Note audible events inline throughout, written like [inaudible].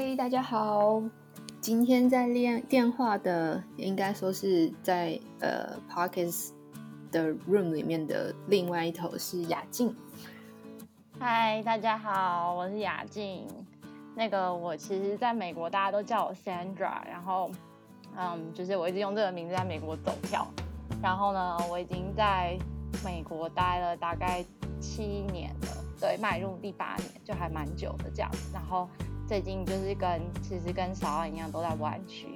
嘿，大家好！今天在练电话的，应该说是在呃 Podcast 的 room 里面的另外一头是雅静。嗨，大家好，我是雅静。那个我其实在美国，大家都叫我 Sandra。然后，嗯，就是我一直用这个名字在美国走跳。然后呢，我已经在美国待了大概七年了，对，迈入第八年，就还蛮久的这样。然后。最近就是跟其实跟小安一样，都在湾区。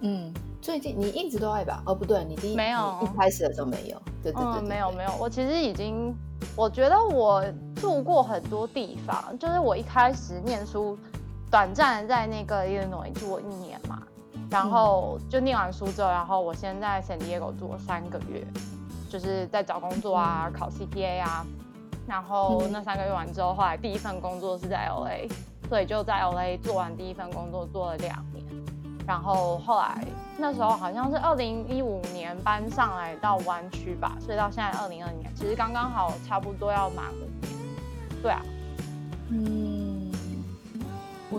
嗯，最近你一直都在吧？哦，不对，你第一没有一开始的时候没有。对对对，没有没有。我其实已经，我觉得我住过很多地方。就是我一开始念书，短暂在那个 Illinois 住过一年嘛，然后就念完书之后，然后我先在在 San Diego 住了三个月，就是在找工作啊，考 CPA 啊。然后那三个月完之后，后来第一份工作是在 LA，所以就在 LA 做完第一份工作做了两年。然后后来那时候好像是二零一五年搬上来到湾区吧，所以到现在二零二零年，其实刚刚好差不多要满五年。对啊，嗯，我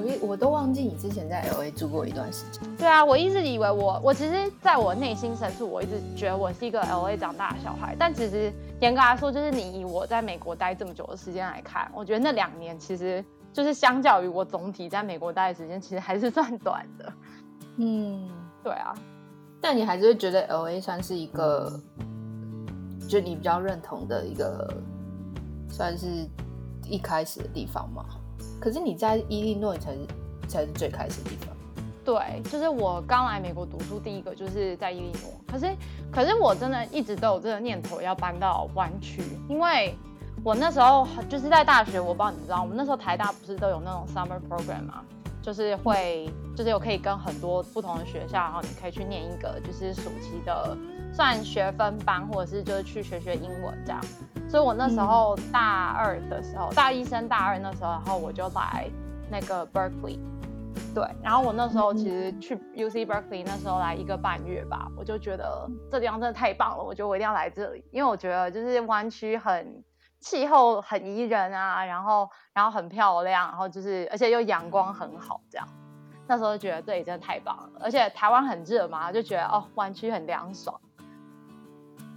一我都忘记你之前在 LA 住过一段时间。对啊，我一直以为我我其实在我内心深处，我一直觉得我是一个 LA 长大的小孩，但其实。严格来说，就是你以我在美国待这么久的时间来看，我觉得那两年其实就是相较于我总体在美国待的时间，其实还是算短的。嗯，对啊。但你还是会觉得 LA 算是一个，就你比较认同的一个，算是一开始的地方嘛？可是你在伊利诺才是才是最开始的地方。对，就是我刚来美国读书，第一个就是在伊利诺。可是，可是我真的一直都有这个念头要搬到湾区，因为我那时候就是在大学，我不知道你知道，我们那时候台大不是都有那种 summer program 吗？就是会，就是有可以跟很多不同的学校，然后你可以去念一个就是暑期的算学分班，或者是就是去学学英文这样。所以我那时候大二的时候，大一升大二那时候，然后我就来那个 Berkeley。对，然后我那时候其实去 UC Berkeley 那时候来一个半月吧，我就觉得这地方真的太棒了，我觉得我一定要来这里，因为我觉得就是湾区很气候很宜人啊，然后然后很漂亮，然后就是而且又阳光很好，这样，那时候就觉得这里真的太棒了，而且台湾很热嘛，就觉得哦湾区很凉爽。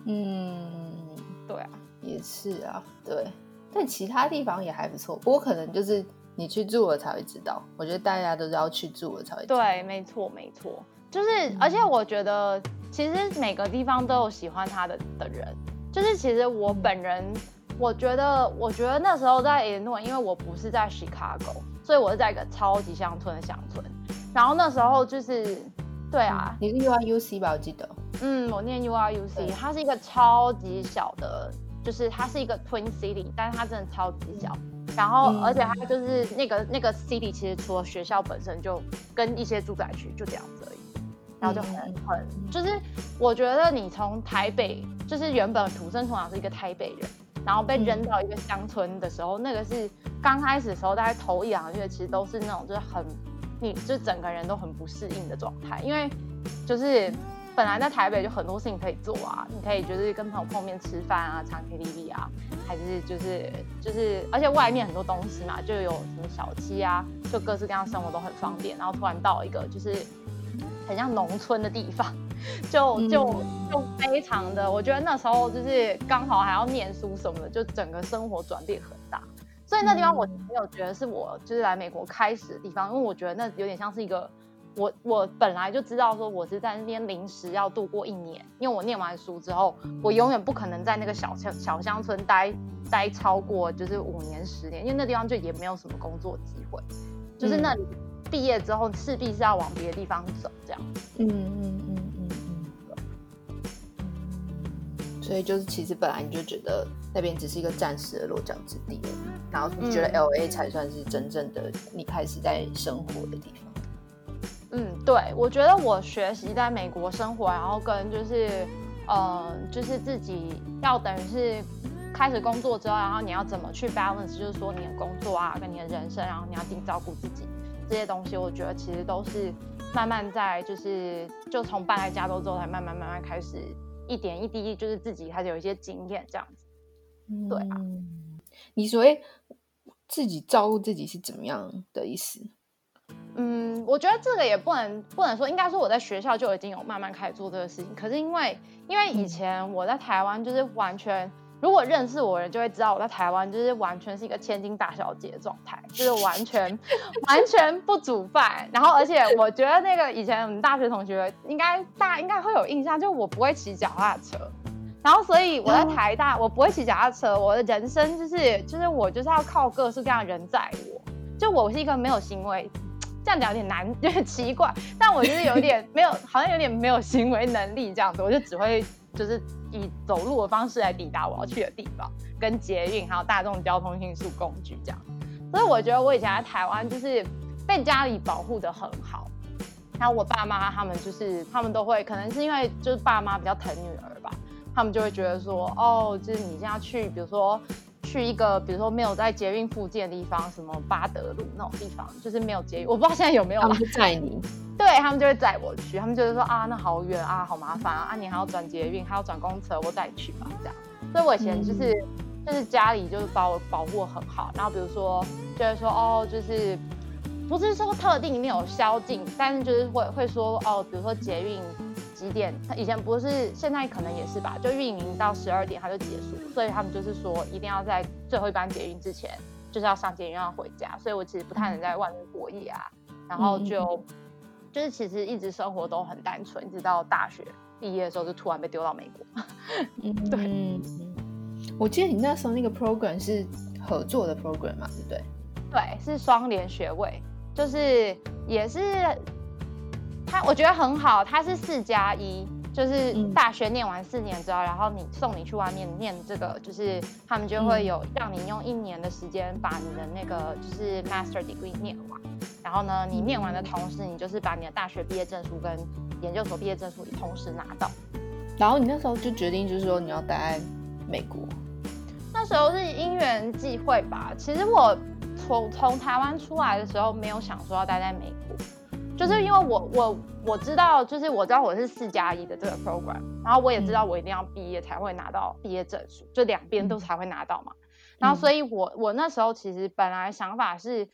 嗯，对啊，也是啊，对，但其他地方也还不错，不过可能就是。你去住了才会知道，我觉得大家都是要去住了才会知道。对，没错，没错，就是，而且我觉得其实每个地方都有喜欢他的的人，就是其实我本人，我觉得，我觉得那时候在诺，因为我不是在 Chicago，所以我是在一个超级乡村的乡村，然后那时候就是，对啊，你是 URUC 吧？我记得，嗯，我念 URUC，它是一个超级小的，就是它是一个 Twin City，但是它真的超级小。然后，而且它就是那个那个 city，其实除了学校本身就跟一些住宅区就这样子而已，然后就很很就是，我觉得你从台北就是原本土生土长是一个台北人，然后被扔到一个乡村的时候，那个是刚开始的时候，大概头一两个月其实都是那种就是很，你就整个人都很不适应的状态，因为就是。本来在台北就很多事情可以做啊，你可以就是跟朋友碰面吃饭啊，唱 KTV 啊，还是就是就是，而且外面很多东西嘛，就有什么小七啊，就各式各样生活都很方便。然后突然到一个就是很像农村的地方，[laughs] 就就就非常的，我觉得那时候就是刚好还要念书什么的，就整个生活转变很大。所以那地方我没有觉得是我就是来美国开始的地方，因为我觉得那有点像是一个。我我本来就知道说我是在那边临时要度过一年，因为我念完书之后，我永远不可能在那个小乡小乡村待待超过就是五年十年，因为那地方就也没有什么工作机会，就是那里毕业之后势必是要往别的地方走这样。嗯嗯嗯嗯所以就是其实本来你就觉得那边只是一个暂时的落脚之地，然后你觉得 LA 才算是真正的你开始在生活的地方。嗯，对，我觉得我学习在美国生活，然后跟就是，呃，就是自己要等于是开始工作之后，然后你要怎么去 balance，就是说你的工作啊，跟你的人生，然后你要自己照顾自己这些东西，我觉得其实都是慢慢在就是就从搬来加州之后，才慢慢慢慢开始一点一滴，就是自己开始有一些经验这样子。对啊，嗯，你所谓自己照顾自己是怎么样的意思？嗯，我觉得这个也不能不能说，应该说我在学校就已经有慢慢开始做这个事情。可是因为因为以前我在台湾就是完全，如果认识我的人就会知道我在台湾就是完全是一个千金大小姐的状态，[laughs] 就是完全 [laughs] 完全不煮饭。然后而且我觉得那个以前我们大学同学应该大家应该会有印象，就我不会骑脚踏车。然后所以我在台大我不会骑脚踏车，我的人生就是就是我就是要靠各式各样的人载我，就我是一个没有行为。这样讲有点难，[laughs] 有点奇怪，但我就是有点没有，好像有点没有行为能力这样子，我就只会就是以走路的方式来抵达我要去的地方，跟捷运还有大众交通运输工具这样。所以我觉得我以前在台湾就是被家里保护得很好，然后我爸妈他们就是他们都会，可能是因为就是爸妈比较疼女儿吧，他们就会觉得说，哦，就是你现在去，比如说。去一个比如说没有在捷运附近的地方，什么巴德路那种地方，就是没有捷运，我不知道现在有没有。他们载你，对他们就会载我去，他们就是说啊，那好远啊，好麻烦啊，啊，你还要转捷运，还要转公车，我带你去吧，这样。所以我以前就是、嗯、就是家里就是把我保护很好，然后比如说就是说哦，就是不是说特定一定有宵禁，但是就是会会说哦，比如说捷运。几点？他以前不是，现在可能也是吧，就运营到十二点他就结束，所以他们就是说一定要在最后一班捷运之前，就是要上捷运要回家，所以我其实不太能在外面过夜啊，然后就、嗯、就是其实一直生活都很单纯，一直到大学毕业的时候就突然被丢到美国。嗯，[laughs] 对。我记得你那时候那个 program 是合作的 program 嘛，对不对？对，是双联学位，就是也是。他我觉得很好，他是四加一，就是大学念完四年之后，然后你送你去外面念这个，就是他们就会有让你用一年的时间把你的那个就是 master degree 念完，然后呢，你念完的同时，你就是把你的大学毕业证书跟研究所毕业证书同时拿到。然后你那时候就决定就是说你要待在美国，那时候是因缘际会吧。其实我从从台湾出来的时候没有想说要待在美国。就是因为我我我知道，就是我知道我是四加一的这个 program，然后我也知道我一定要毕业才会拿到毕业证书，就两边都才会拿到嘛。然后所以我我那时候其实本来想法是，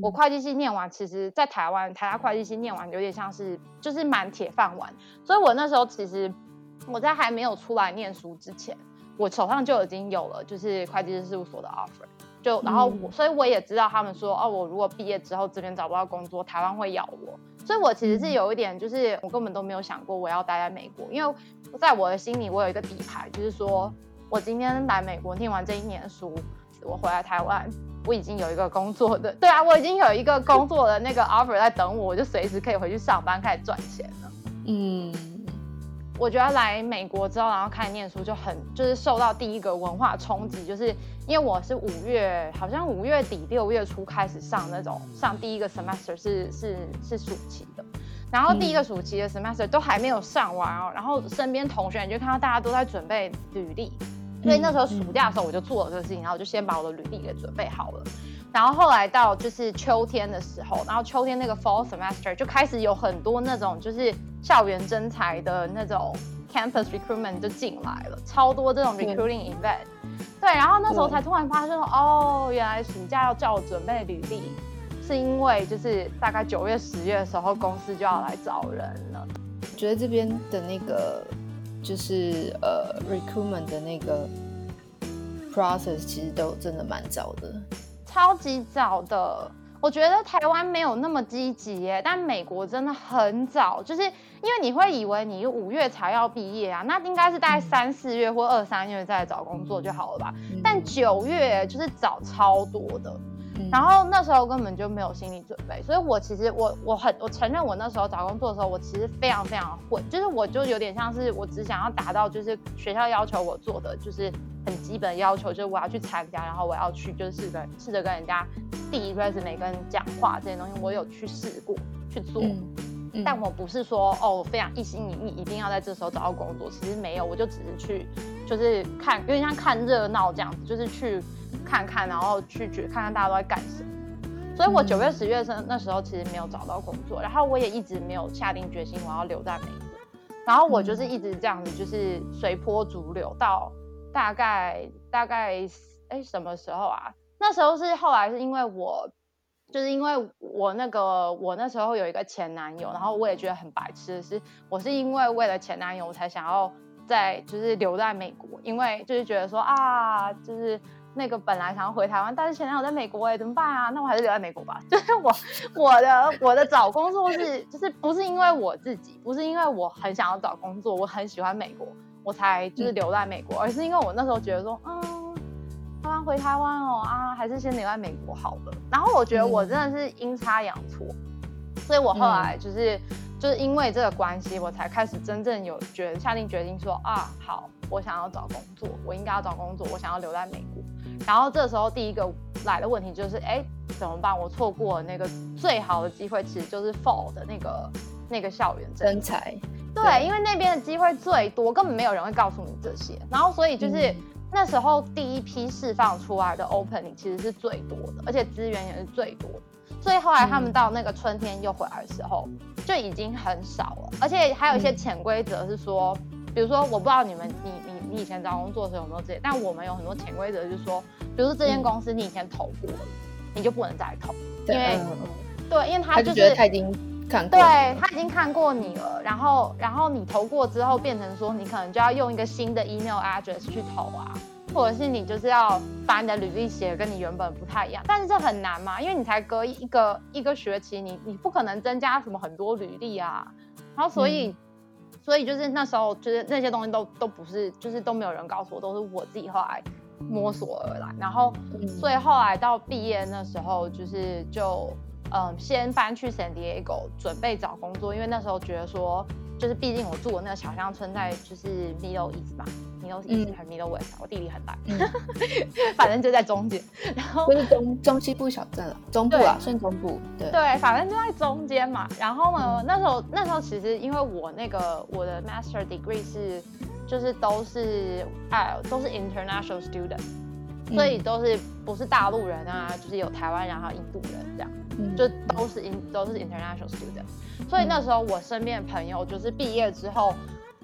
我会计系念完，其实在台湾台大会计系念完有点像是就是蛮铁饭碗，所以我那时候其实我在还没有出来念书之前，我手上就已经有了就是会计师事务所的 offer。就然后我，所以我也知道他们说哦，我如果毕业之后这边找不到工作，台湾会咬我。所以我其实是有一点，就是我根本都没有想过我要待在美国，因为在我的心里，我有一个底牌，就是说我今天来美国念完这一年书，我回来台湾，我已经有一个工作的，对啊，我已经有一个工作的那个 offer 在等我，我就随时可以回去上班开始赚钱了。嗯。我觉得来美国之后，然后开始念书就很就是受到第一个文化冲击，就是因为我是五月好像五月底六月初开始上那种上第一个 semester 是是是暑期的，然后第一个暑期的 semester 都还没有上完哦，然后身边同学你就看到大家都在准备履历，所以那时候暑假的时候我就做了这个事情，然后就先把我的履历给准备好了。然后后来到就是秋天的时候，然后秋天那个 fall semester 就开始有很多那种就是校园征才的那种 campus recruitment 就进来了，超多这种 recruiting event。对，然后那时候才突然发现哦，原来暑假要叫我准备履历，是因为就是大概九月十月的时候公司就要来找人了。我觉得这边的那个就是呃 recruitment 的那个 process 其实都真的蛮早的。超级早的，我觉得台湾没有那么积极耶，但美国真的很早，就是因为你会以为你五月才要毕业啊，那应该是大概三四月或二三月再找工作就好了吧？但九月就是早超多的。然后那时候根本就没有心理准备，所以我其实我我很我承认我那时候找工作的时候，我其实非常非常混，就是我就有点像是我只想要达到就是学校要求我做的，就是很基本的要求，就是我要去参加，然后我要去就是试着试着跟人家递 resume 跟讲话这些东西，我有去试过去做，嗯、但我不是说哦非常一心一意一定要在这时候找到工作，其实没有，我就只是去就是看有点像看热闹这样子，就是去。看看，然后去去看看大家都在干什么。所以我九月、十月生那时候其实没有找到工作，然后我也一直没有下定决心我要留在美国。然后我就是一直这样子，就是随波逐流到大概大概哎什么时候啊？那时候是后来是因为我，就是因为我那个我那时候有一个前男友，然后我也觉得很白痴的是，我是因为为了前男友我才想要在就是留在美国，因为就是觉得说啊，就是。那个本来想要回台湾，但是前男友在美国哎，怎么办啊？那我还是留在美国吧。[laughs] 就是我我的我的找工作是，就是不是因为我自己，不是因为我很想要找工作，我很喜欢美国，我才就是留在美国，嗯、而是因为我那时候觉得说，嗯，台湾回台湾哦啊，还是先留在美国好了。然后我觉得我真的是阴差阳错，嗯、所以我后来就是、嗯、就是因为这个关系，我才开始真正有决下定决定说啊，好，我想要找工作，我应该要找工作，我想要留在美国。然后这时候第一个来的问题就是，哎，怎么办？我错过了那个最好的机会，其实就是 fall 的那个那个校园征才。对，对，因为那边的机会最多，根本没有人会告诉你这些。然后所以就是、嗯、那时候第一批释放出来的 opening 其实是最多的，而且资源也是最多的。所以后来他们到那个春天又回来的时候，就已经很少了。而且还有一些潜规则是说，比如说我不知道你们你你。你以前找工作的时候有没有这些？但我们有很多潜规则，就是说，比如说这间公司你以前投过你就不能再投，因为、嗯、对，因为他就是他，他已经看过，对他已经看过你了，然后然后你投过之后，变成说你可能就要用一个新的 email address 去投啊，或者是你就是要把你的履历写跟你原本不太一样，但是这很难嘛，因为你才隔一个一个学期，你你不可能增加什么很多履历啊，然后所以。嗯所以就是那时候，就是那些东西都都不是，就是都没有人告诉我，都是我自己后来摸索而来。然后，所以后来到毕业那时候，就是就嗯，先搬去 San Diego 准备找工作，因为那时候觉得说。就是毕竟我住的那个小乡村在就是 Middle East 吧，Middle East 还是 Middle West，我地理很烂，嗯、[laughs] 反正就在中间。然后就是中中西部小镇了，中部啊，算中部。对对，反正就在中间嘛。然后呢，嗯、那时候那时候其实因为我那个我的 Master Degree 是就是都是哎都是 International Student，、嗯、所以都是不是大陆人啊，就是有台湾人还有印度人这样，嗯、就都是 in 都是 International Student。所以那时候我身边的朋友就是毕业之后，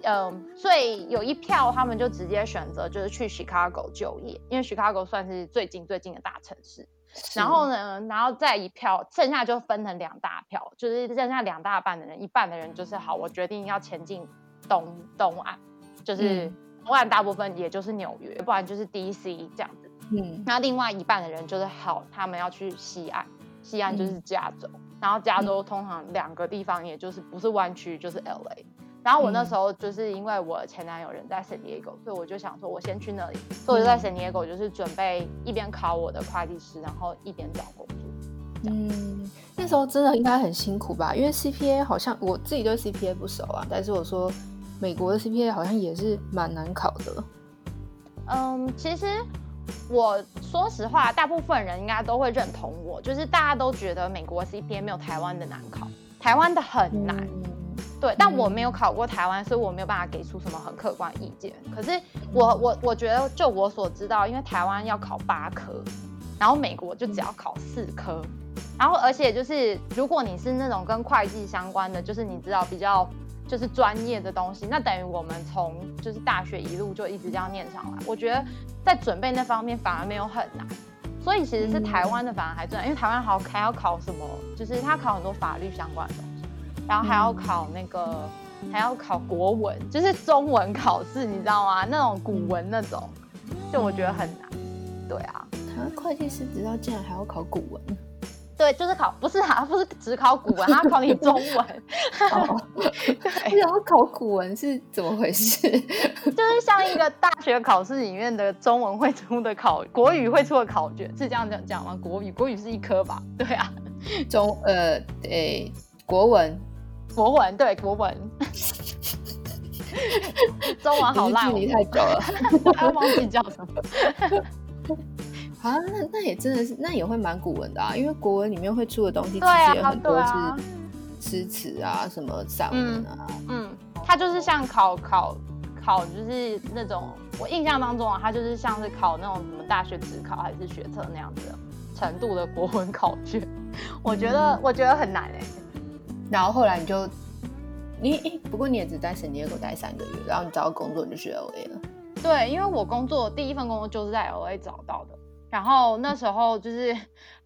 嗯，所以有一票他们就直接选择就是去 Chicago 就业，因为 Chicago 算是最近最近的大城市。然后呢，然后再一票，剩下就分成两大票，就是剩下两大半的人，一半的人就是好，我决定要前进东东岸，就是东岸大部分也就是纽约，不然就是 DC 这样子。嗯，那另外一半的人就是好，他们要去西岸，西岸就是加州。嗯然后加州通常两个地方，也就是不是湾区就是 LA。然后我那时候就是因为我前男友人在 San Diego，所以我就想说，我先去那里。所以我就在 San Diego 就是准备一边考我的会计师，然后一边找工作。嗯，那时候真的应该很辛苦吧？因为 CPA 好像我自己对 CPA 不熟啊，但是我说美国的 CPA 好像也是蛮难考的。嗯，其实。我说实话，大部分人应该都会认同我，就是大家都觉得美国 CPA 没有台湾的难考，台湾的很难，嗯、对。但我没有考过台湾，所以我没有办法给出什么很客观意见。可是我我我觉得，就我所知道，因为台湾要考八科，然后美国就只要考四科，然后而且就是如果你是那种跟会计相关的，就是你知道比较。就是专业的东西，那等于我们从就是大学一路就一直这样念上来。我觉得在准备那方面反而没有很难，所以其实是台湾的反而还难，因为台湾好还要考什么，就是他考很多法律相关的东西，然后还要考那个还要考国文，就是中文考试，你知道吗？那种古文那种，就我觉得很难。对啊，台湾会计师执照竟然还要考古文。对，就是考，不是啊，不是只考古文，他考你中文。[laughs] 然后考古文是怎么回事？[laughs] 就是像一个大学考试里面的中文会出的考，国语会出的考卷，是这样讲讲吗？国语，国语是一科吧？[laughs] 对啊，中呃，对，国文，国文，对，国文。中文好烂，距离太久了，我忘记叫什么。啊，那那也真的是，那也会蛮古文的啊，因为国文里面会出的东西其实也很多是诗词啊，什么散文啊。嗯，它就是像考考考，就是那种我印象当中啊，它就是像是考那种什么大学职考还是学测那样子的程度的国文考卷。我觉得、嗯、我觉得很难哎、欸。然后后来你就你，不过你也只在 San Diego 待三个月，然后你找到工作你就去 LA 了。对，因为我工作第一份工作就是在 LA 找到的。然后那时候就是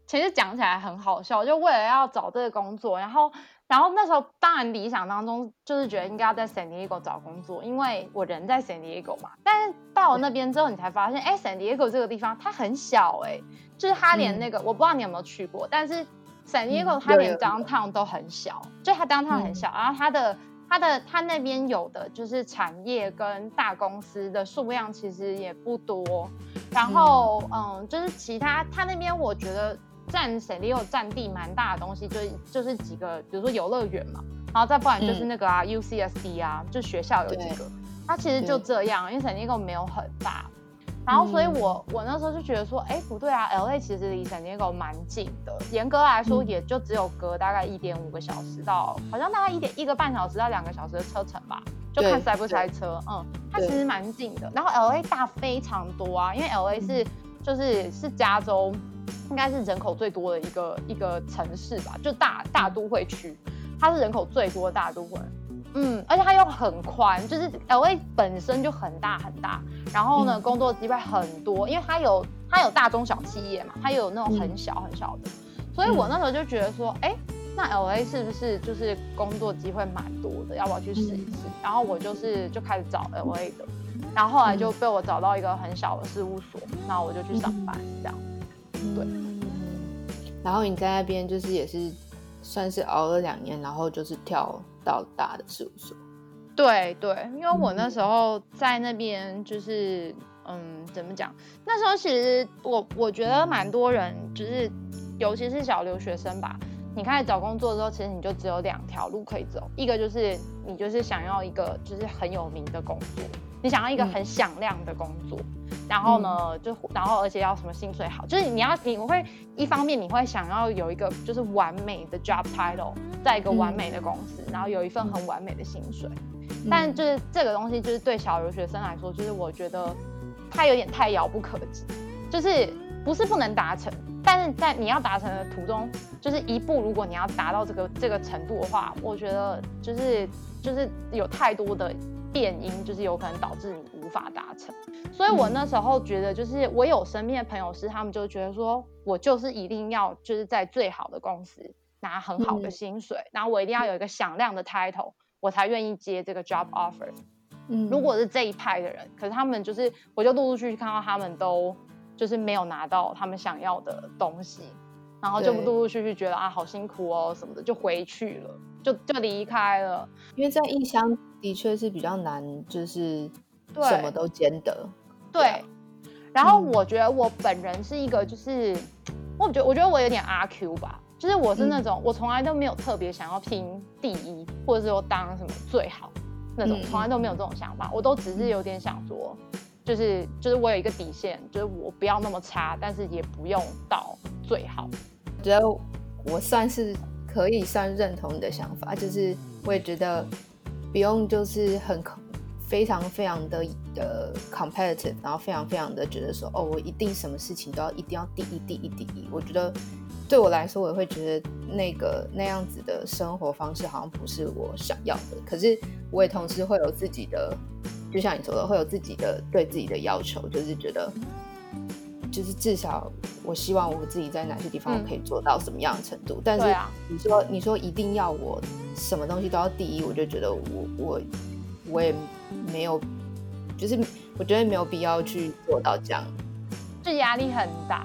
其实讲起来很好笑，就为了要找这个工作，然后然后那时候当然理想当中就是觉得应该要在 San Diego 找工作，因为我人在 San Diego 嘛。但是到了那边之后，你才发现，哎，San Diego 这个地方它很小，哎，就是它连那个、嗯、我不知道你有没有去过，但是 San Diego 它连 downtown 都很小，就它 downtown 很小，嗯、然后它的。它的它那边有的就是产业跟大公司的数量其实也不多，然后嗯，嗯，就是其他它那边我觉得占 San Diego 占地蛮大的东西，就是就是几个，比如说游乐园嘛，然后再不然就是那个啊、嗯、UCSD 啊，就学校有几个，它其实就这样，因为 San Diego 没有很大。然后，所以我我那时候就觉得说，哎，不对啊，LA 其实离 San Diego 蛮近的，严格来说也就只有隔大概一点五个小时到，好像大概一点一个半小时到两个小时的车程吧，就看塞不塞车。嗯，它其实蛮近的。然后 LA 大非常多啊，因为 LA 是就是是加州应该是人口最多的一个一个城市吧，就大大都会区，它是人口最多的大都会。嗯，而且它又很宽，就是 LA 本身就很大很大，然后呢，嗯、工作机会很多，因为它有它有大中小企业嘛，它有那种很小很小的，嗯、所以我那时候就觉得说，哎，那 LA 是不是就是工作机会蛮多的，要不要去试一试？嗯、然后我就是就开始找 LA 的，然后后来就被我找到一个很小的事务所，然后我就去上班，这样，对。然后你在那边就是也是算是熬了两年，然后就是跳。到大的事务所，对对，因为我那时候在那边，就是嗯，怎么讲？那时候其实我我觉得蛮多人，就是尤其是小留学生吧。你开始找工作之后，其实你就只有两条路可以走，一个就是你就是想要一个就是很有名的工作，你想要一个很响亮的工作，嗯、然后呢，就然后而且要什么薪水好，就是你要你会一方面你会想要有一个就是完美的 job title，在一个完美的公司，嗯、然后有一份很完美的薪水，嗯、但就是这个东西就是对小留学生来说，就是我觉得它有点太遥不可及，就是不是不能达成。但是在你要达成的途中，就是一步，如果你要达到这个这个程度的话，我觉得就是就是有太多的变音，就是有可能导致你无法达成。所以我那时候觉得，就是我有身边的朋友是，他们就觉得说，我就是一定要就是在最好的公司拿很好的薪水，嗯、然后我一定要有一个响亮的 title，我才愿意接这个 job offer。嗯，如果是这一派的人，可是他们就是，我就陆陆续续看到他们都。就是没有拿到他们想要的东西，然后就陆陆续续觉得啊，好辛苦哦什么的，就回去了，就就离开了。因为在异乡的确是比较难，就是什么都兼得。对，对，然后我觉得我本人是一个，就是、嗯、我觉得我觉得我有点阿 Q 吧，就是我是那种、嗯、我从来都没有特别想要拼第一，或者是说当什么最好那种，从来都没有这种想法，我都只是有点想说。就是就是我有一个底线，就是我不要那么差，但是也不用到最好。我觉得我算是可以算认同你的想法，就是我也觉得不用就是很非常非常的的 competitive，然后非常非常的觉得说哦，我一定什么事情都要一定要第一第一第一。我觉得对我来说，我也会觉得那个那样子的生活方式好像不是我想要的。可是我也同时会有自己的。就像你说的，会有自己的对自己的要求，就是觉得，就是至少我希望我自己在哪些地方可以做到什么样的程度。嗯、但是你说、啊、你说一定要我什么东西都要第一，我就觉得我我我也没有，就是我觉得没有必要去做到这样，就压力很大，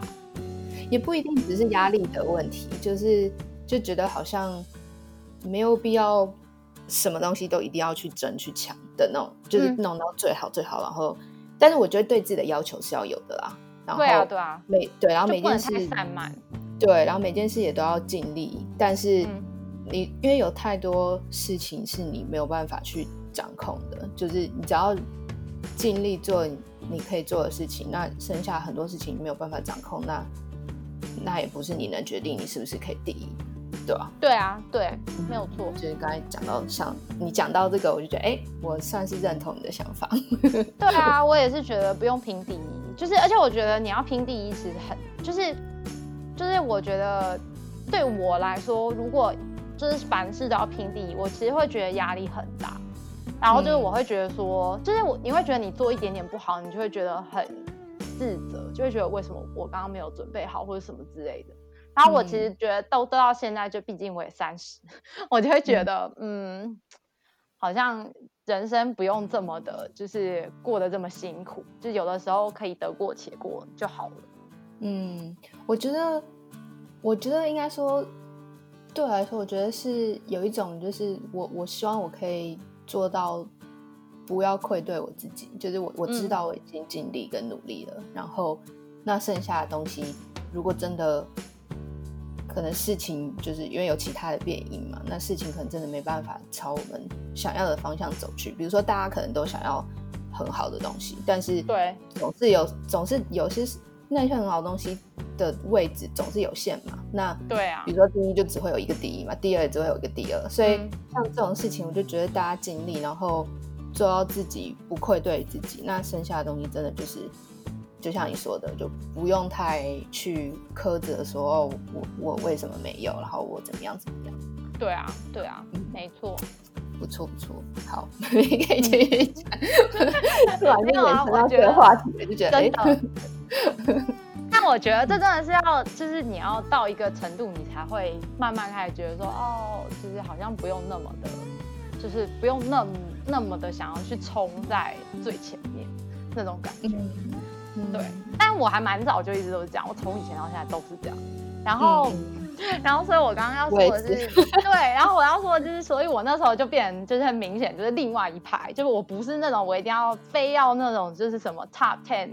也不一定只是压力的问题，就是就觉得好像没有必要。什么东西都一定要去争去抢的那种，就是弄到最好最好。嗯、然后，但是我觉得对自己的要求是要有的啦。然后对啊，对啊，每对，然后每件事散漫。对，然后每件事也都要尽力。但是你、嗯、因为有太多事情是你没有办法去掌控的，就是你只要尽力做你可以做的事情，那剩下很多事情你没有办法掌控，那那也不是你能决定你是不是可以第一。对啊，对啊，对，没有错。就是刚才讲到像你讲到这个，我就觉得，哎，我算是认同你的想法。[laughs] 对啊，我也是觉得不用拼第一，就是而且我觉得你要拼第一，其实很就是就是我觉得对我来说，如果就是凡事都要拼第一，我其实会觉得压力很大。然后就是我会觉得说，嗯、就是我你会觉得你做一点点不好，你就会觉得很自责，就会觉得为什么我刚刚没有准备好或者什么之类的。然后我其实觉得都都到现在，就毕竟我也三十，我就会觉得嗯，嗯，好像人生不用这么的，就是过得这么辛苦，就有的时候可以得过且过就好了。嗯，我觉得，我觉得应该说，对我来说，我觉得是有一种，就是我我希望我可以做到不要愧对我自己，就是我我知道我已经尽力跟努力了，嗯、然后那剩下的东西，如果真的。可能事情就是因为有其他的变因嘛，那事情可能真的没办法朝我们想要的方向走去。比如说，大家可能都想要很好的东西，但是对，总是有总是有些那些很好的东西的位置总是有限嘛。那对啊，比如说第一就只会有一个第一嘛，第二也只会有一个第二。所以像这种事情，我就觉得大家尽力，然后做到自己不愧对自己，那剩下的东西真的就是。就像你说的，就不用太去苛责说哦，我我为什么没有，然后我怎么样怎么样。对啊，对啊，嗯、没错，不错不错，好，[laughs] 你可以继续讲。[laughs] 突然间延伸到这个话题，就觉得哎，[laughs] 但我觉得这真的是要，就是你要到一个程度，你才会慢慢开始觉得说，哦，就是好像不用那么的，就是不用那么那么的想要去冲在最前面那种感觉。嗯对，但我还蛮早就一直都是这样，我从以前到现在都是这样。然后，嗯、[laughs] 然后，所以我刚刚要说的是，是 [laughs] 对，然后我要说的就是，所以我那时候就变，就是很明显，就是另外一派，就是我不是那种我一定要非要那种，就是什么 top ten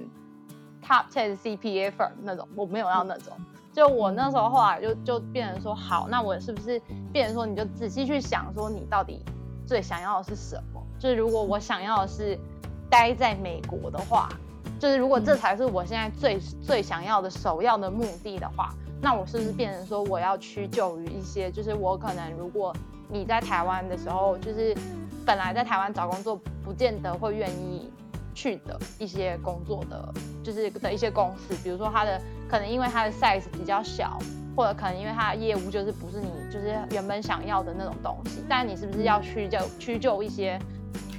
top ten CPA firm 那种，我没有要那种。就我那时候后来就就变成说，好，那我是不是变成说，你就仔细去想，说你到底最想要的是什么？就是如果我想要的是待在美国的话。就是如果这才是我现在最最想要的首要的目的的话，那我是不是变成说我要屈就于一些？就是我可能如果你在台湾的时候，就是本来在台湾找工作不见得会愿意去的一些工作的，就是的一些公司，比如说它的可能因为它的 size 比较小，或者可能因为它的业务就是不是你就是原本想要的那种东西，但你是不是要屈就屈就一些，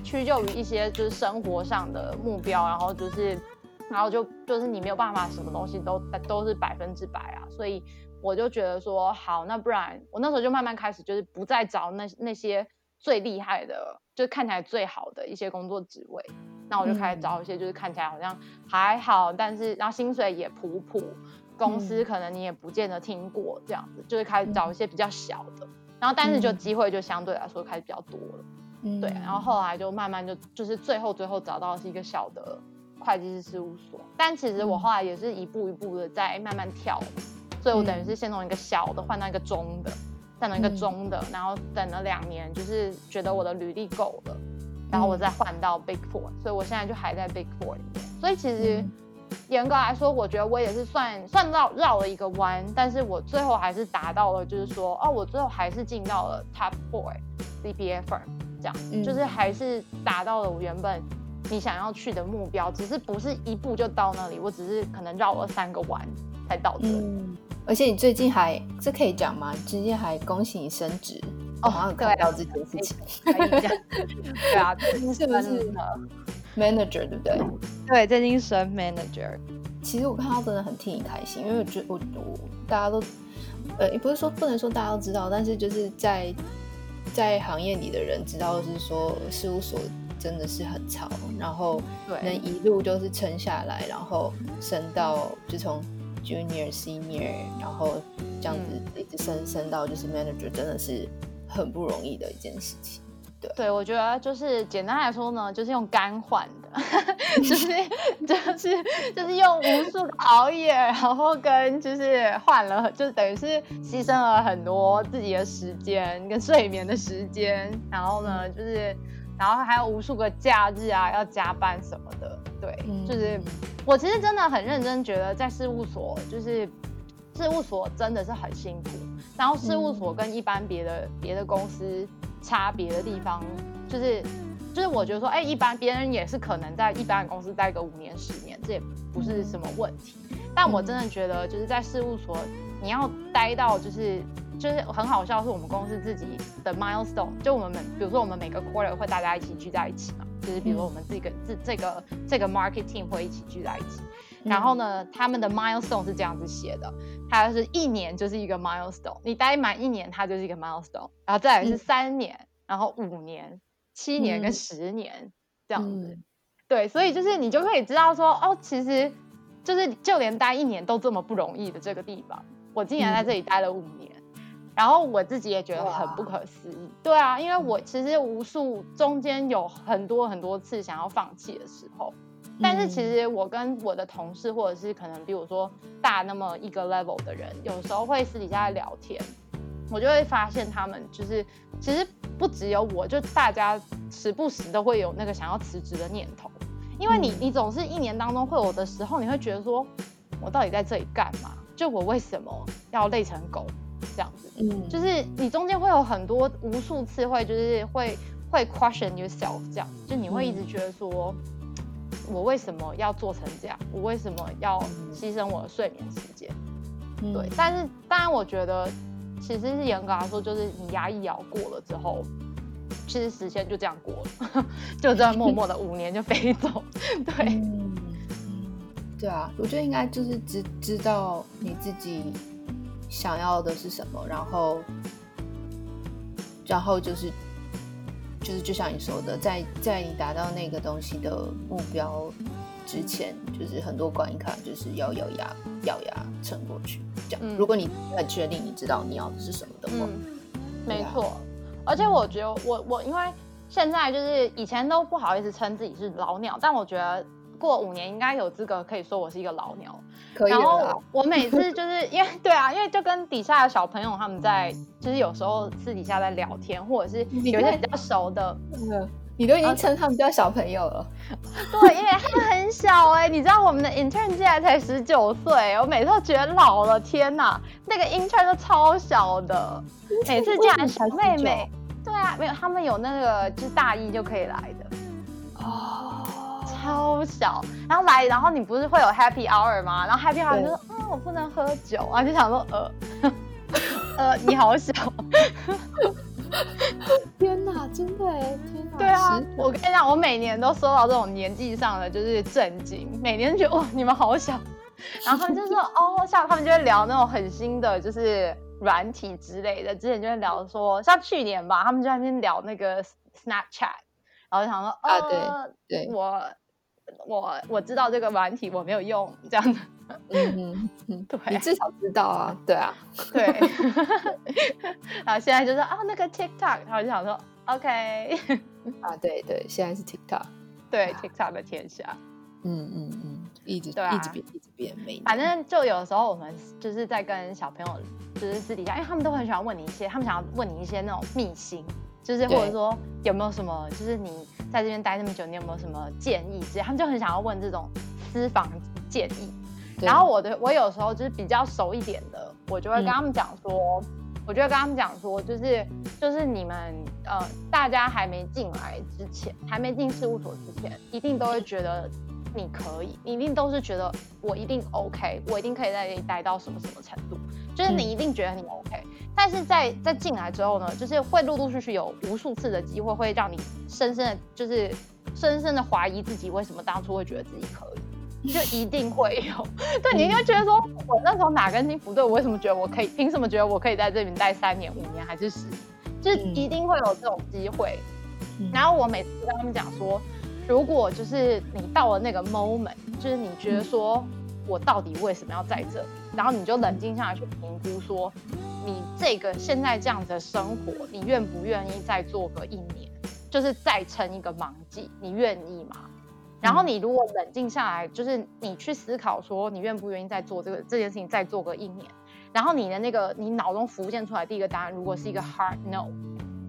屈就于一些就是生活上的目标，然后就是。然后就就是你没有办法，什么东西都都是百分之百啊，所以我就觉得说好，那不然我那时候就慢慢开始，就是不再找那那些最厉害的，就看起来最好的一些工作职位，那我就开始找一些就是看起来好像还好，但是然后薪水也普普，公司可能你也不见得听过这样子，就是开始找一些比较小的，然后但是就机会就相对来说开始比较多了，对，然后后来就慢慢就就是最后最后找到的是一个小的。会计师事务所，但其实我后来也是一步一步的在慢慢跳，所以我等于是先从一个小的换到一个中的，再到一个中的，然后等了两年，就是觉得我的履历够了，然后我再换到 Big Four，所以我现在就还在 Big Four 里面。所以其实严格来说，我觉得我也是算算绕绕了一个弯，但是我最后还是达到了，就是说哦，我最后还是进到了 Top Four CPA firm，这样，就是还是达到了我原本。你想要去的目标，只是不是一步就到那里，我只是可能绕了三个弯才到这里。嗯，而且你最近还，这可以讲吗？最近还恭喜你升职哦，好像看到这件事情，可以讲。[laughs] 对啊，是不是 manager 对不对？对，最近升 manager。其实我看到真的很替你开心，因为我觉得我我大家都，呃，也不是说不能说大家都知道，但是就是在在行业里的人知道，是说事务所。真的是很吵，然后能一路就是撑下来，然后升到就从 junior senior，然后这样子一直升升到就是 manager，真的是很不容易的一件事情。对，对我觉得就是简单来说呢，就是用肝换的，[laughs] 就是就是就是用无数熬夜，然后跟就是换了，就等于是牺牲了很多自己的时间跟睡眠的时间，然后呢就是。然后还有无数个假日啊，要加班什么的，对，嗯、就是我其实真的很认真觉得，在事务所就是事务所真的是很辛苦。然后事务所跟一般别的、嗯、别的公司差别的地方，就是就是我觉得说，哎，一般别人也是可能在一般的公司待个五年十年，这也不是什么问题。嗯、但我真的觉得，就是在事务所，你要待到就是。就是很好笑，是我们公司自己的 milestone，就我们每，比如说我们每个 quarter 会大家一起聚在一起嘛，就是比如说我们这个这这个这个 marketing 会一起聚在一起。然后呢，他们的 milestone 是这样子写的，它是一年就是一个 milestone，你待满一年，它就是一个 milestone，然后再来是三年，嗯、然后五年、七年跟十年、嗯、这样子。对，所以就是你就可以知道说，哦，其实就是就连待一年都这么不容易的这个地方，我竟然在这里待了五年，嗯、然后我自己也觉得很不可思议。对啊，因为我其实无数中间有很多很多次想要放弃的时候。但是其实我跟我的同事，或者是可能比如说大那么一个 level 的人，有时候会私底下聊天，我就会发现他们就是其实不只有我，就大家时不时都会有那个想要辞职的念头，因为你你总是一年当中会有的时候，你会觉得说，我到底在这里干嘛？就我为什么要累成狗？嗯，就是你中间会有很多无数次会就是会会 question yourself 这样，就你会一直觉得说。我为什么要做成这样？我为什么要牺牲我的睡眠时间？嗯、对，但是当然，我觉得其实是严格来说，就是你牙一咬过了之后，其实时间就这样过了，[laughs] 就这样默默的五年就飞走。[laughs] 对、嗯，对啊，我觉得应该就是知知道你自己想要的是什么，然后，然后就是。就是就像你说的，在在你达到那个东西的目标之前，就是很多关卡，就是要咬牙咬牙撑过去。这样，嗯、如果你很确定你知道你要的是什么的话，嗯、没错。而且我觉得我我因为现在就是以前都不好意思称自己是老鸟，但我觉得。过五年应该有资格可以说我是一个老鸟，可以。然后我每次就是因为对啊，因为就跟底下的小朋友他们在，就是有时候私底下在聊天，或者是有些比较熟的，你都已经称他们叫小朋友了。对，因为他们很小哎、欸，你知道我们的 intern 现在才十九岁，我每次都觉得老了，天哪，那个 intern 都超小的，每次见来小妹妹，对啊，没有，他们有那个就是大一就可以来的。超小，然后来，然后你不是会有 Happy Hour 吗？然后 Happy Hour 就说，嗯，我不能喝酒啊，就想说，呃，[laughs] 呃，你好小，[laughs] 天哪，真的哎，天哪，对啊，我跟你讲，我每年都收到这种年纪上的就是震惊，每年觉得哇，你们好小，[laughs] 然后他们就说，哦，像他们就会聊那种很新的，就是软体之类的，之前就会聊说，像去年吧，他们就在那边聊那个 Snapchat，然后就想说，啊，对，对，我。我我知道这个软体，我没有用这样的，嗯嗯，对，你至少知道啊，对啊，[laughs] 对，[laughs] 然后现在就是啊，那个 TikTok，然后就想说，OK，[laughs] 啊，对对，现在是 TikTok，对 TikTok 的天下，嗯嗯嗯，一直对啊，一直变一直变，没，反正就有时候我们就是在跟小朋友就是私底下，因为他们都很喜欢问你一些，他们想要问你一些那种秘辛。就是或者说有没有什么，就是你在这边待那么久，你有没有什么建议之类？他们就很想要问这种私房建议。然后我的我有时候就是比较熟一点的，我就会跟他们讲说，我就会跟他们讲说，就是就是你们呃，大家还没进来之前，还没进事务所之前，一定都会觉得你可以，你一定都是觉得我一定 OK，我一定可以在这里待到什么什么程度，就是你一定觉得你 OK。但是在在进来之后呢，就是会陆陆续续有无数次的机会，会让你深深的，就是深深的怀疑自己为什么当初会觉得自己可以，就一定会有。[laughs] 对，你一定会觉得说，我那时候哪根筋不对？我为什么觉得我可以？凭什么觉得我可以在这里待三年、五年还是十年？就是一定会有这种机会。然后我每次跟他们讲说，如果就是你到了那个 moment，就是你觉得说我到底为什么要在这里？然后你就冷静下来去评估说。你这个现在这样子的生活，你愿不愿意再做个一年，就是再撑一个忙季，你愿意吗？然后你如果冷静下来，就是你去思考说，你愿不愿意再做这个这件事情，再做个一年。然后你的那个你脑中浮现出来第一个答案，如果是一个 hard no，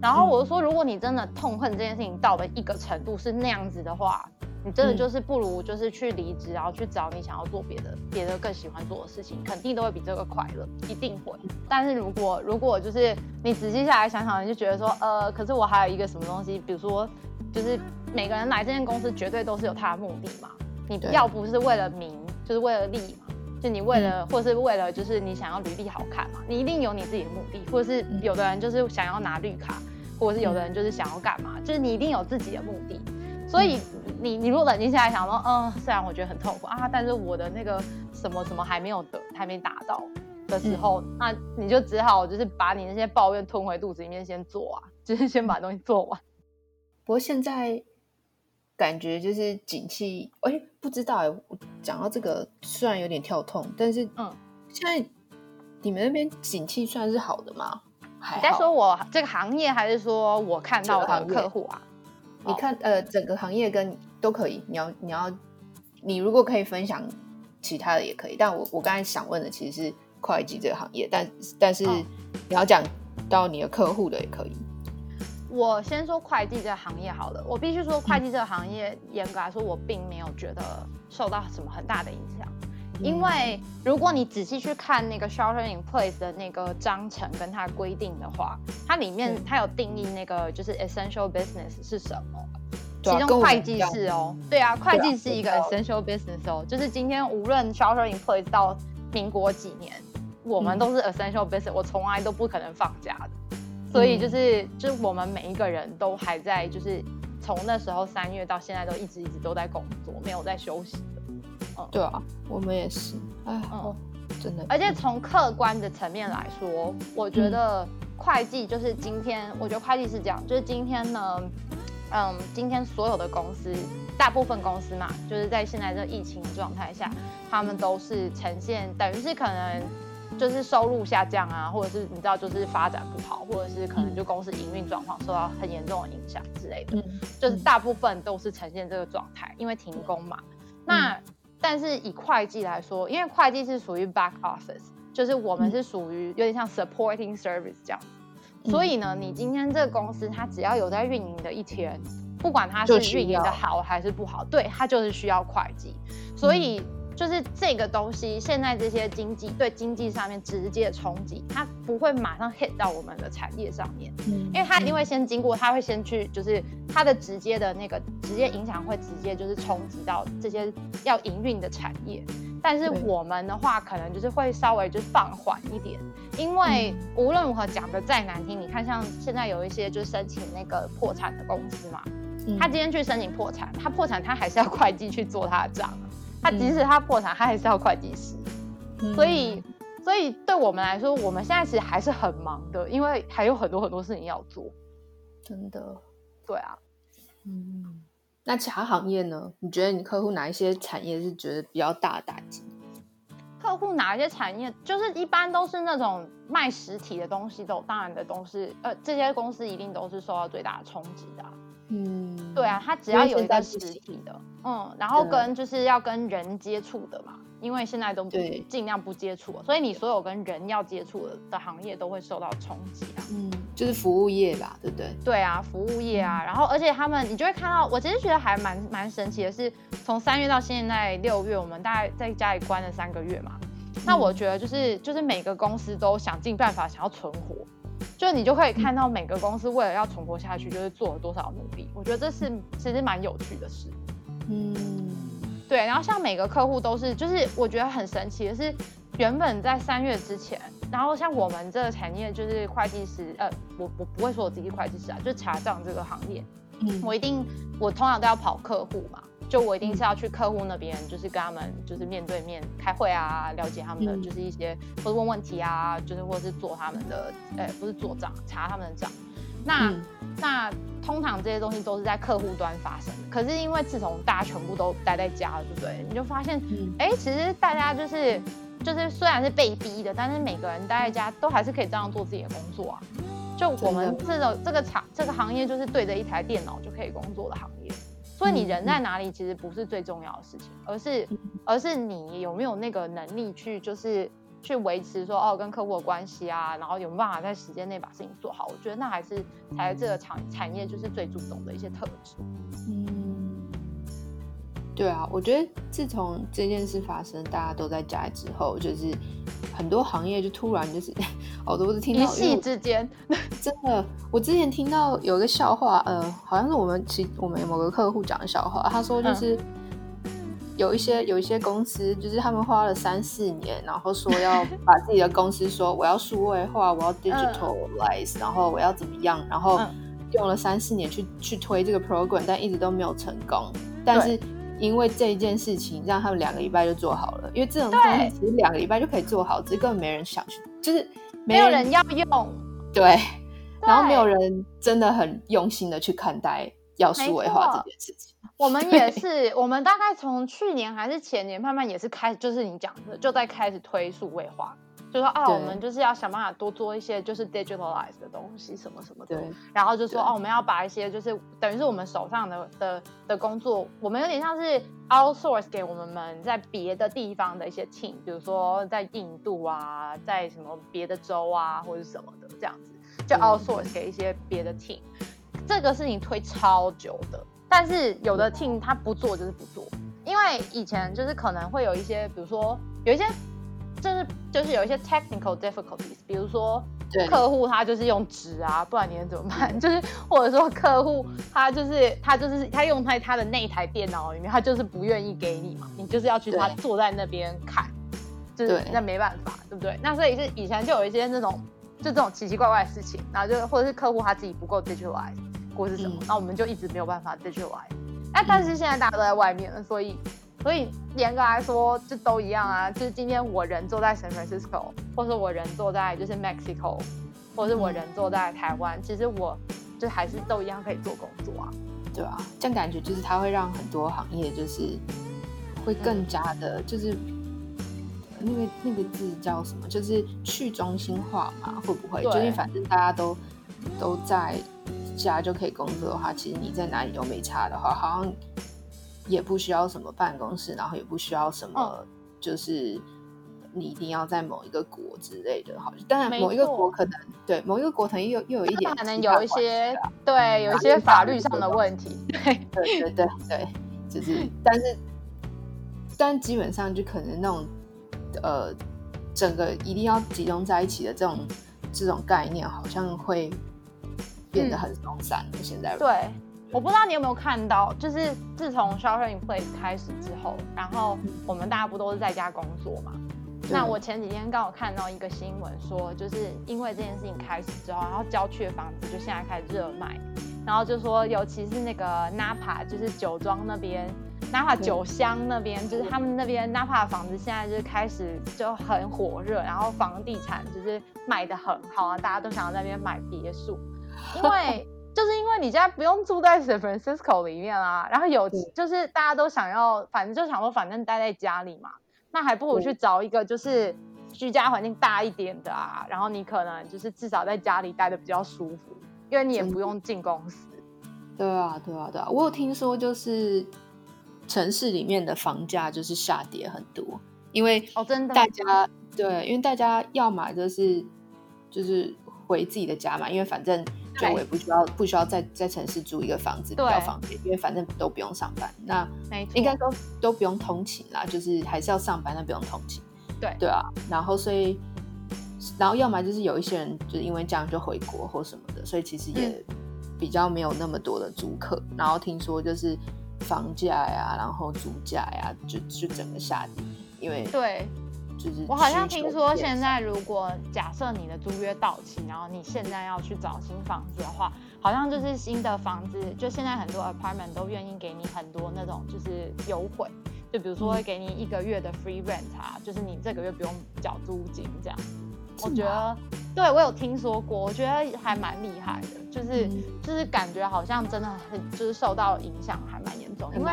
然后我就说，如果你真的痛恨这件事情到了一个程度是那样子的话。你真的就是不如就是去离职，然后去找你想要做别的别的更喜欢做的事情，肯定都会比这个快乐，一定会。但是如果如果就是你仔细下来想想，你就觉得说，呃，可是我还有一个什么东西，比如说，就是每个人来这间公司绝对都是有他的目的嘛。你要不是为了名，就是为了利嘛。就你为了，或是为了就是你想要履历好看嘛，你一定有你自己的目的，或者是有的人就是想要拿绿卡，或者是有的人就是想要干嘛，就是你一定有自己的目的。所以你你如果冷静下来想说，嗯，虽然我觉得很痛苦啊，但是我的那个什么什么还没有得，还没达到的时候，嗯、那你就只好就是把你那些抱怨吞回肚子里面先做啊，[laughs] 就是先把东西做完。不过现在感觉就是景气，哎、欸，不知道哎、欸，讲到这个虽然有点跳痛，但是嗯，现在你们那边景气算是好的吗？你在说我这个行业，还是说我看到的客户啊？你看，呃，整个行业跟都可以。你要，你要，你如果可以分享其他的也可以。但我我刚才想问的其实是会计这个行业，但但是你要讲到你的客户的也可以。我先说会计这个行业好了。我必须说，会计这个行业严格来说，我并没有觉得受到什么很大的影响。因为如果你仔细去看那个 shelter in place 的那个章程跟它规定的话，它里面它有定义那个就是 essential business 是什么，其中会计是哦，对啊，会计是一个 essential business 哦，就是今天无论 shelter in place 到民国几年，我们都是 essential business，我从来都不可能放假的，所以就是就是我们每一个人都还在，就是从那时候三月到现在都一直一直都在工作，没有在休息。对啊，我们也是，哎，嗯，真的。而且从客观的层面来说，我觉得会计就是今天，我觉得会计是这样，就是今天呢，嗯，今天所有的公司，大部分公司嘛，就是在现在这疫情的状态下，他们都是呈现等于是可能就是收入下降啊，或者是你知道就是发展不好，或者是可能就公司营运状况受到很严重的影响之类的，就是大部分都是呈现这个状态，因为停工嘛，那。但是以会计来说，因为会计是属于 back office，就是我们是属于有点像 supporting service 这样，嗯、所以呢，你今天这个公司它只要有在运营的一天，不管它是运营的好还是不好，对，它就是需要会计，所以。嗯就是这个东西，现在这些经济对经济上面直接冲击，它不会马上 hit 到我们的产业上面，嗯，因为它一定会先经过，它会先去，就是它的直接的那个直接影响会直接就是冲击到这些要营运的产业，但是我们的话可能就是会稍微就放缓一点，因为无论如何讲的再难听，你看像现在有一些就是申请那个破产的公司嘛，他今天去申请破产，他破产他还是要会计去做他的账。他即使他破产，他还是要会计师，嗯、所以，所以对我们来说，我们现在其实还是很忙的，因为还有很多很多事情要做。真的，对啊，嗯。那其他行业呢？你觉得你客户哪一些产业是觉得比较大的打击？客户哪一些产业，就是一般都是那种卖实体的东西，都当然的都是，呃，这些公司一定都是受到最大的冲击的。嗯，对啊，它只要有一个实体的，嗯，然后跟就是要跟人接触的嘛，因为现在都尽量不接触，所以你所有跟人要接触的的行业都会受到冲击啊。嗯，就是服务业吧，对不对？对啊，服务业啊，然后而且他们，你就会看到，我其实觉得还蛮蛮神奇的是，从三月到现在六月，我们大概在家里关了三个月嘛，那我觉得就是就是每个公司都想尽办法想要存活。就你就可以看到每个公司为了要存活下去，就是做了多少努力。我觉得这是其实蛮有趣的事。嗯，对。然后像每个客户都是，就是我觉得很神奇的是，原本在三月之前，然后像我们这个产业就是会计师，呃，我我不会说我自己是会计师啊，就是查账这个行业，嗯，我一定我通常都要跑客户嘛。就我一定是要去客户那边，就是跟他们就是面对面开会啊，了解他们的就是一些或者问问题啊，就是或者是做他们的，呃，不是做账，查他们的账。那、嗯、那通常这些东西都是在客户端发生的。可是因为自从大家全部都待在家了，对不对？你就发现，哎、嗯，其实大家就是就是虽然是被逼的，但是每个人待在家都还是可以这样做自己的工作啊。就我们这种这个厂这个行业，就是对着一台电脑就可以工作的行业。所以你人在哪里其实不是最重要的事情，而是而是你有没有那个能力去就是去维持说哦跟客户的关系啊，然后有没有办法在时间内把事情做好？我觉得那还是才是这个产产业就是最注重的一些特质。嗯，对啊，我觉得自从这件事发生，大家都在家之后，就是很多行业就突然就是。[laughs] 哦，都是听到一夕之间，[laughs] 真的。我之前听到有一个笑话，呃，好像是我们其我们某个客户讲的笑话。他说就是有一些有一些公司，就是他们花了三四年，然后说要 [laughs] 把自己的公司说我要数位化，我要 digitalize，然后我要怎么样，然后。用了三四年去去推这个 program，但一直都没有成功。但是因为这一件事情，让他们两个礼拜就做好了。因为这种东西其实两个礼拜就可以做好，只是根本没人想去，就是没，没有人要用。对，[laughs] 然后没有人真的很用心的去看待要数位化这件事情。我们也是，我们大概从去年还是前年，慢慢也是开始，就是你讲的，就在开始推数位化，就说啊，我们就是要想办法多做一些就是 digitalize 的东西，什么什么的。然后就说哦，我们要把一些就是等于是我们手上的的的工作，我们有点像是 outsource 给我们们在别的地方的一些 team，比如说在印度啊，在什么别的州啊，或者什么的这样子，就 outsource 给一些别的 team。这个事情推超久的。但是有的 team 他不做就是不做，因为以前就是可能会有一些，比如说有一些就是就是有一些 technical difficulties，比如说客户他就是用纸啊，不然你能怎么办？[laughs] 就是或者说客户他就是他就是他用在他的那台电脑里面，他就是不愿意给你嘛，你就是要去他坐在那边看，就是那没办法，对不对？那所以是以前就有一些那种就这种奇奇怪怪的事情，然后就或者是客户他自己不够 digitalize 或是什么，那、嗯、我们就一直没有办法 digitalize。哎，但是现在大家都在外面了，所以，所以严格来说就都一样啊。就是今天我人坐在 San Francisco，或是我人坐在就是 Mexico，或是我人坐在台湾，嗯、其实我就还是都一样可以做工作啊。对啊，这样感觉就是它会让很多行业就是会更加的，就是、嗯、那个那个字叫什么？就是去中心化嘛？会不会？就是反正大家都都在。家就可以工作的话，其实你在哪里都没差的话，好像也不需要什么办公室，然后也不需要什么，就是你一定要在某一个国之类的。好，当然某一个国可能对某一个国可能又又有一点，可能有一些对有一些法律上的问题。[laughs] 对对对对对，就是 [laughs] 但是但基本上就可能那种呃整个一定要集中在一起的这种这种概念，好像会。变得很松散了。现在对，我不知道你有没有看到，就是自从 Shelter in Place 开始之后，然后我们大家不都是在家工作嘛？那我前几天刚好看到一个新闻，说就是因为这件事情开始之后，然后郊区的房子就现在开始热卖，然后就说尤其是那个 Napa，就是酒庄那边，Napa 酒乡那边，就是他们那边 Napa 的房子现在就是开始就很火热，然后房地产就是卖的很好啊，大家都想要在那边买别墅。因为就是因为你现在不用住在 San Francisco 里面啊，然后有就是大家都想要，反正就想说反正待在家里嘛，那还不如去找一个就是居家环境大一点的啊，然后你可能就是至少在家里待的比较舒服，因为你也不用进公司。对啊，对啊，对啊，我有听说就是城市里面的房价就是下跌很多，因为哦真的大家对，因为大家要么就是就是回自己的家嘛，因为反正。就我也不需要不需要在在城市租一个房子比较方便，因为反正都不用上班，那应该都都不用通勤啦，就是还是要上班，但不用通勤。对对啊，然后所以，然后要么就是有一些人就是因为这样就回国或什么的，所以其实也比较没有那么多的租客。嗯、然后听说就是房价呀，然后租价呀，就就整个下跌，因为对。我好像听说，现在如果假设你的租约到期，然后你现在要去找新房子的话，好像就是新的房子，就现在很多 apartment 都愿意给你很多那种就是优惠，就比如说会给你一个月的 free rent 啊，就是你这个月不用缴租金这样。我觉得，对我有听说过，我觉得还蛮厉害的，就是就是感觉好像真的很就是受到影响还蛮严重，因为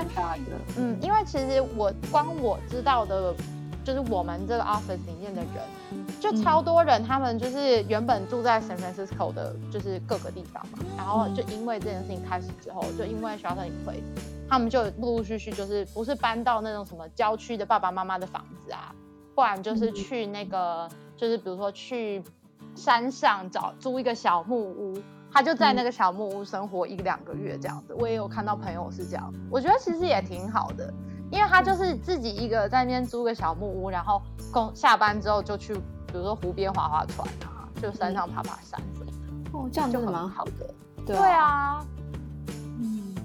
嗯，因为其实我光我知道的。就是我们这个 office 里面的人，就超多人，他们就是原本住在 San Francisco 的，就是各个地方嘛。然后就因为这件事情开始之后，就因为 Shelter in Place，他们就陆陆续续就是不是搬到那种什么郊区的爸爸妈妈的房子啊，不然就是去那个，就是比如说去山上找租一个小木屋，他就在那个小木屋生活一两个月这样子。我也有看到朋友是这样，我觉得其实也挺好的。因为他就是自己一个在那边租个小木屋，然后工下班之后就去，比如说湖边划划船啊，就山上爬爬山。哦，这样就蛮好的。对啊，嗯，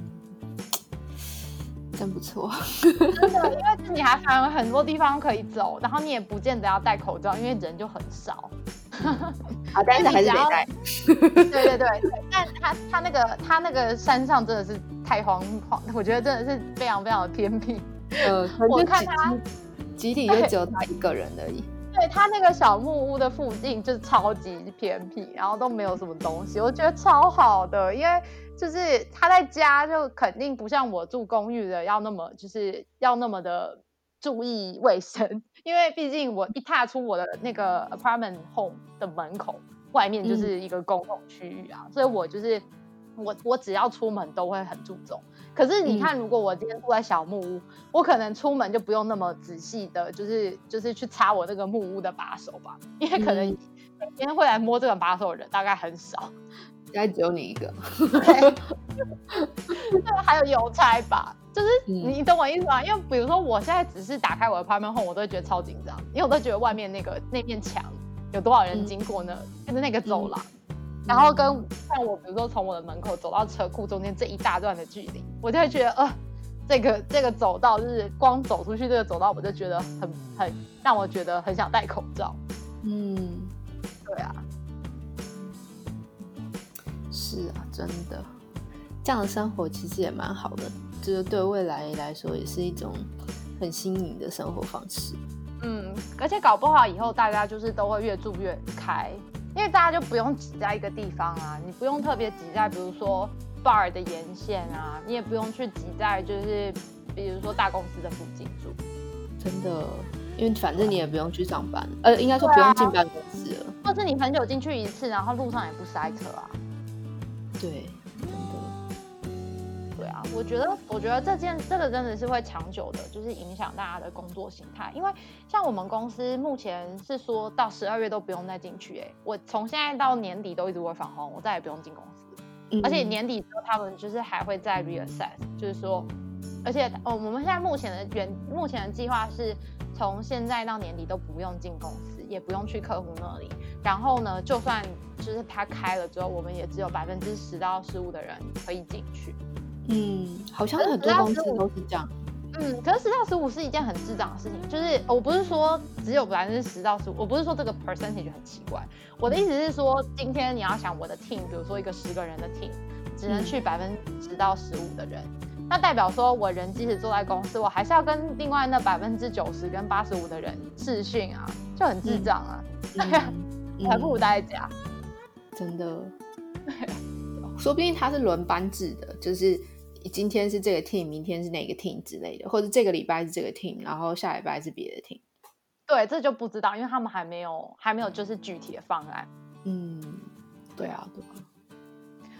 真不错。真的，因为你还还有很多地方可以走，然后你也不见得要戴口罩，因为人就很少。[laughs] 好，但是还是得带。[laughs] 对对对，但他他那个他那个山上真的是太荒荒，我觉得真的是非常非常的偏僻。呃，我看他集体就只有他一个人而已。对，他那个小木屋的附近就是超级偏僻，然后都没有什么东西，我觉得超好的，因为就是他在家就肯定不像我住公寓的要那么就是要那么的注意卫生，[laughs] 因为毕竟我一踏出我的那个 apartment home 的门口，外面就是一个公共区域啊，嗯、所以我就是我我只要出门都会很注重。可是你看，如果我今天住在小木屋，嗯、我可能出门就不用那么仔细的，就是就是去擦我那个木屋的把手吧，因为可能每天会来摸这个把手的人大概很少，应该只有你一个。[laughs] 对，[laughs] 还有邮差吧，就是你懂我意思吗？因为比如说我现在只是打开我的 apartment home，我都会觉得超紧张，因为我都觉得外面那个那面墙有多少人经过呢？就、嗯、是那个走廊。嗯然后跟像我，比如说从我的门口走到车库中间这一大段的距离，我就会觉得，呃，这个这个走道就是光走出去这个走道，我就觉得很很让我觉得很想戴口罩。嗯，对啊，是啊，真的，这样的生活其实也蛮好的，就是对未来来说也是一种很新颖的生活方式。嗯，而且搞不好以后大家就是都会越住越开。因为大家就不用挤在一个地方啊，你不用特别挤在，比如说 bar 的沿线啊，你也不用去挤在就是，比如说大公司的附近住。真的，因为反正你也不用去上班，呃，应该说不用进办公室了。或是你很久进去一次，然后路上也不塞车啊。对。我觉得，我觉得这件这个真的是会长久的，就是影响大家的工作形态。因为像我们公司目前是说到十二月都不用再进去，哎，我从现在到年底都一直 work from home，我再也不用进公司。嗯、而且年底之后他们就是还会再 reassess，就是说，而且哦，我们现在目前的原目前的计划是从现在到年底都不用进公司，也不用去客户那里。然后呢，就算就是他开了之后，我们也只有百分之十到十五的人可以进去。嗯，好像很多公司都是这样。嗯，可是十到十五是一件很智障的事情，就是我不是说只有百分之十到十五，我不是说这个 percentage 很奇怪，我的意思是说，今天你要想我的 team，比如说一个十个人的 team，只能去百分之十到十五的人，嗯、那代表说我人即使坐在公司，我还是要跟另外那百分之九十跟八十五的人视讯啊，就很智障啊，嗯嗯、还不如待在家，真的，说不定他是轮班制的，就是。今天是这个 team，明天是哪个 team 之类的，或者这个礼拜是这个 team，然后下礼拜是别的 team。对，这就不知道，因为他们还没有还没有就是具体的方案。嗯，对啊，对啊，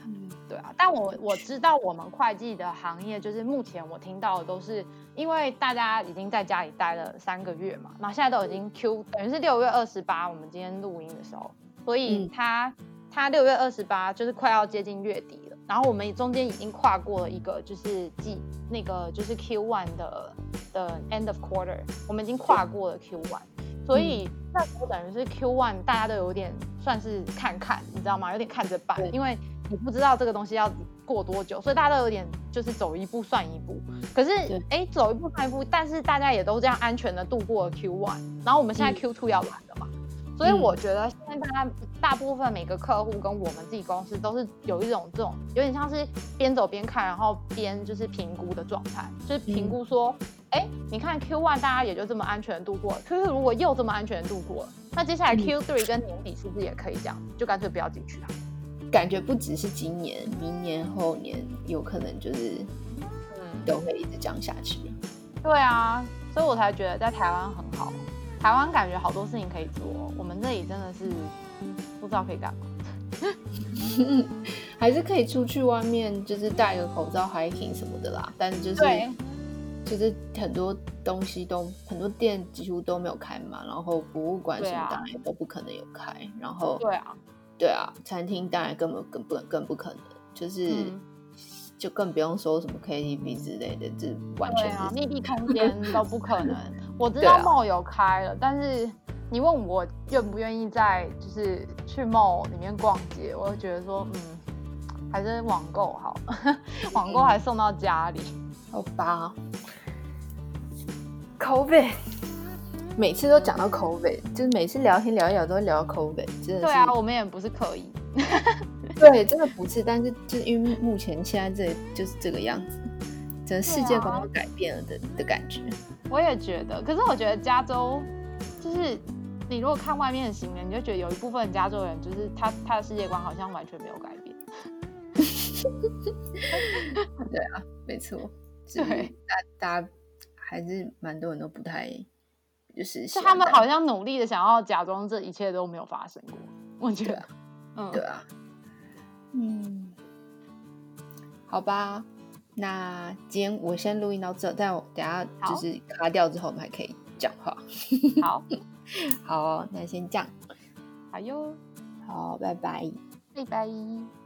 嗯，对啊。但我我知道我们会计的行业，就是目前我听到的都是，因为大家已经在家里待了三个月嘛，那现在都已经 Q，等于是六月二十八，我们今天录音的时候，所以他他六月二十八就是快要接近月底。然后我们中间已经跨过了一个，就是季那个就是 Q one 的的 end of quarter，我们已经跨过了 Q one，所以那时候等于是 Q one 大家都有点算是看看，你知道吗？有点看着办，因为你不知道这个东西要过多久，所以大家都有点就是走一步算一步。可是哎，走一步算一步，但是大家也都这样安全的度过了 Q one，然后我们现在 Q two 要来了嘛。所以我觉得现在大家大部分每个客户跟我们自己公司都是有一种这种有点像是边走边看，然后边就是评估的状态，就是评估说，哎、嗯，你看 Q one 大家也就这么安全度过了，Q two 如果又这么安全度过了，那接下来 Q three 跟年底是不是也可以这样，就干脆不要进去啊？感觉不只是今年，明年后年有可能就是，嗯，都会一直这样下去。对啊，所以我才觉得在台湾很好。台湾感觉好多事情可以做，我们这里真的是不知道可以干嘛，[laughs] 还是可以出去外面，就是戴个口罩 hiking 什么的啦。但就是对。就是很多东西都很多店几乎都没有开嘛，然后博物馆什么当然都不可能有开，然后对啊，对啊，餐厅当然根本更不更不可能，就是、嗯、就更不用说什么 KTV 之类的，这完全是密闭空 [laughs] 间都不可能。我知道 mall 有开了，啊、但是你问我愿不愿意在就是去 mall 里面逛街，我会觉得说，嗯，还是网购好，[laughs] 网购还送到家里，好吧。COVID，每次都讲到 COVID，就是每次聊天聊一聊都会聊到 COVID，真的。对啊，我们也不是刻意。[laughs] 对，真的不是，但是就是因为目前现在这就是这个样子，整个世界观都改变了的、啊、的感觉。我也觉得，可是我觉得加州就是你如果看外面的行人，你就觉得有一部分加州人就是他他的世界观好像完全没有改变。对啊，没错，对，[laughs] 大大家还是蛮多人都不太就是，是他们好像努力的想要假装这一切都没有发生过。我觉得，嗯，对啊。嗯，好吧，那今天我先录音到这，但我等下就是卡掉之后，我们还可以讲话。[laughs] 好，好，那先这样。好哟，好，拜拜，拜拜。